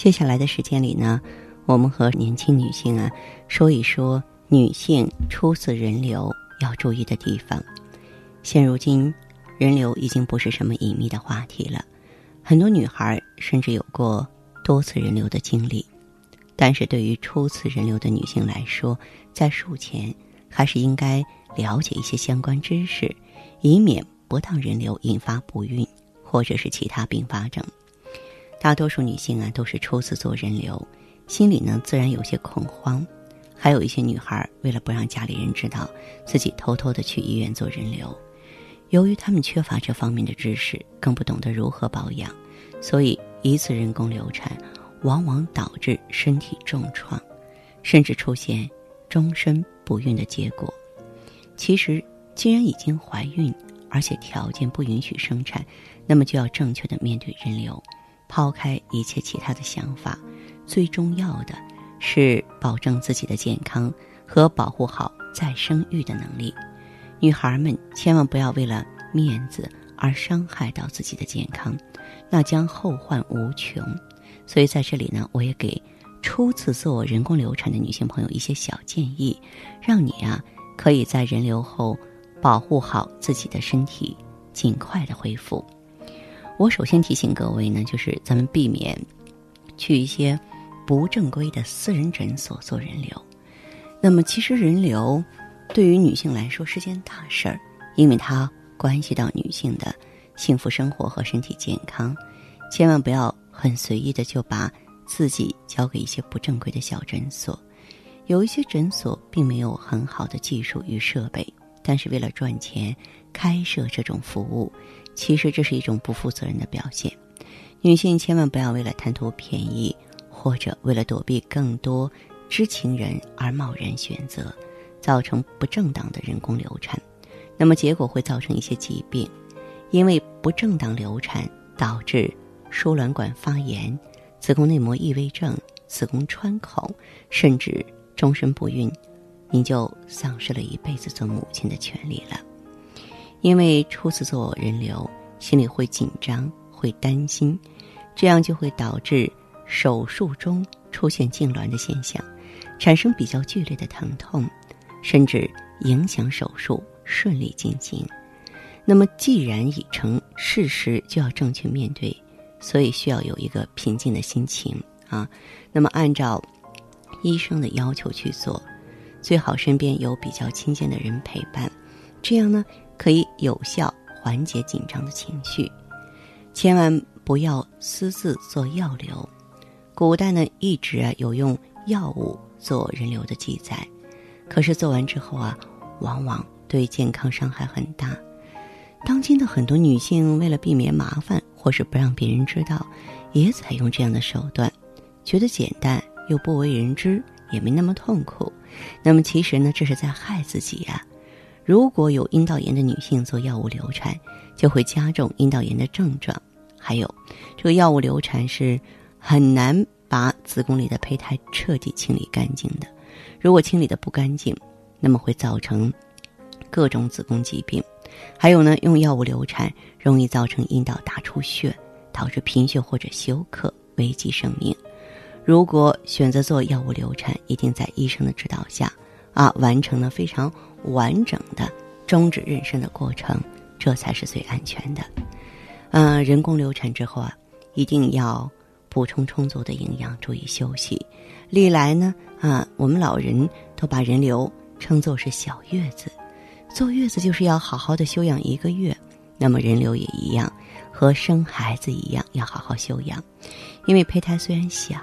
接下来的时间里呢，我们和年轻女性啊说一说女性初次人流要注意的地方。现如今，人流已经不是什么隐秘的话题了，很多女孩甚至有过多次人流的经历。但是对于初次人流的女性来说，在术前还是应该了解一些相关知识，以免不当人流引发不孕或者是其他并发症。大多数女性啊都是初次做人流，心里呢自然有些恐慌，还有一些女孩为了不让家里人知道，自己偷偷的去医院做人流。由于她们缺乏这方面的知识，更不懂得如何保养，所以一次人工流产往往导致身体重创，甚至出现终身不孕的结果。其实，既然已经怀孕，而且条件不允许生产，那么就要正确的面对人流。抛开一切其他的想法，最重要的是保证自己的健康和保护好再生育的能力。女孩们千万不要为了面子而伤害到自己的健康，那将后患无穷。所以在这里呢，我也给初次做人工流产的女性朋友一些小建议，让你啊可以在人流后保护好自己的身体，尽快的恢复。我首先提醒各位呢，就是咱们避免去一些不正规的私人诊所做人流。那么，其实人流对于女性来说是件大事儿，因为它关系到女性的幸福生活和身体健康。千万不要很随意的就把自己交给一些不正规的小诊所。有一些诊所并没有很好的技术与设备，但是为了赚钱开设这种服务。其实这是一种不负责任的表现，女性千万不要为了贪图便宜，或者为了躲避更多知情人而贸然选择，造成不正当的人工流产，那么结果会造成一些疾病，因为不正当流产导致输卵管发炎、子宫内膜异位症、子宫穿孔，甚至终身不孕，你就丧失了一辈子做母亲的权利了。因为初次做人流，心里会紧张，会担心，这样就会导致手术中出现痉挛的现象，产生比较剧烈的疼痛，甚至影响手术顺利进行。那么，既然已成事实，就要正确面对，所以需要有一个平静的心情啊。那么，按照医生的要求去做，最好身边有比较亲近的人陪伴，这样呢。可以有效缓解紧张的情绪，千万不要私自做药流。古代呢一直啊有用药物做人流的记载，可是做完之后啊，往往对健康伤害很大。当今的很多女性为了避免麻烦或是不让别人知道，也采用这样的手段，觉得简单又不为人知，也没那么痛苦。那么其实呢，这是在害自己呀。如果有阴道炎的女性做药物流产，就会加重阴道炎的症状。还有，这个药物流产是很难把子宫里的胚胎彻底清理干净的。如果清理的不干净，那么会造成各种子宫疾病。还有呢，用药物流产容易造成阴道大出血，导致贫血或者休克，危及生命。如果选择做药物流产，一定在医生的指导下啊，完成了非常。完整的终止妊娠的过程，这才是最安全的。嗯，人工流产之后啊，一定要补充充足的营养，注意休息。历来呢，啊，我们老人都把人流称作是小月子，坐月子就是要好好的休养一个月。那么人流也一样，和生孩子一样，要好好休养。因为胚胎虽然小，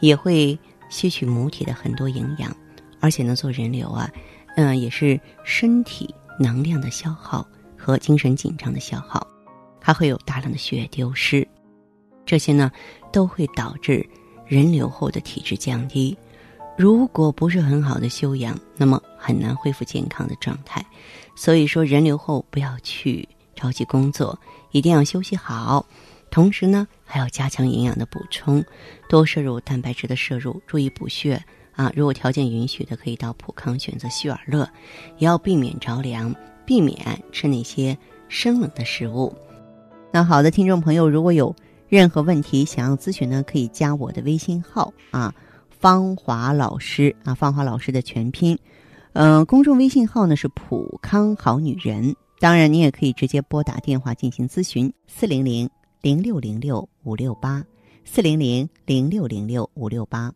也会吸取母体的很多营养，而且呢，做人流啊。嗯，也是身体能量的消耗和精神紧张的消耗，还会有大量的血液丢失，这些呢都会导致人流后的体质降低。如果不是很好的休养，那么很难恢复健康的状态。所以说，人流后不要去着急工作，一定要休息好。同时呢，还要加强营养的补充，多摄入蛋白质的摄入，注意补血啊。如果条件允许的，可以到普康选择希尔乐，也要避免着凉，避免吃那些生冷的食物。那好的，听众朋友，如果有任何问题想要咨询呢，可以加我的微信号啊。芳华老师啊，芳华老师的全拼，嗯，公众微信号呢是普康好女人。当然，你也可以直接拨打电话进行咨询，四零零零六零六五六八，四零零零六零六五六八。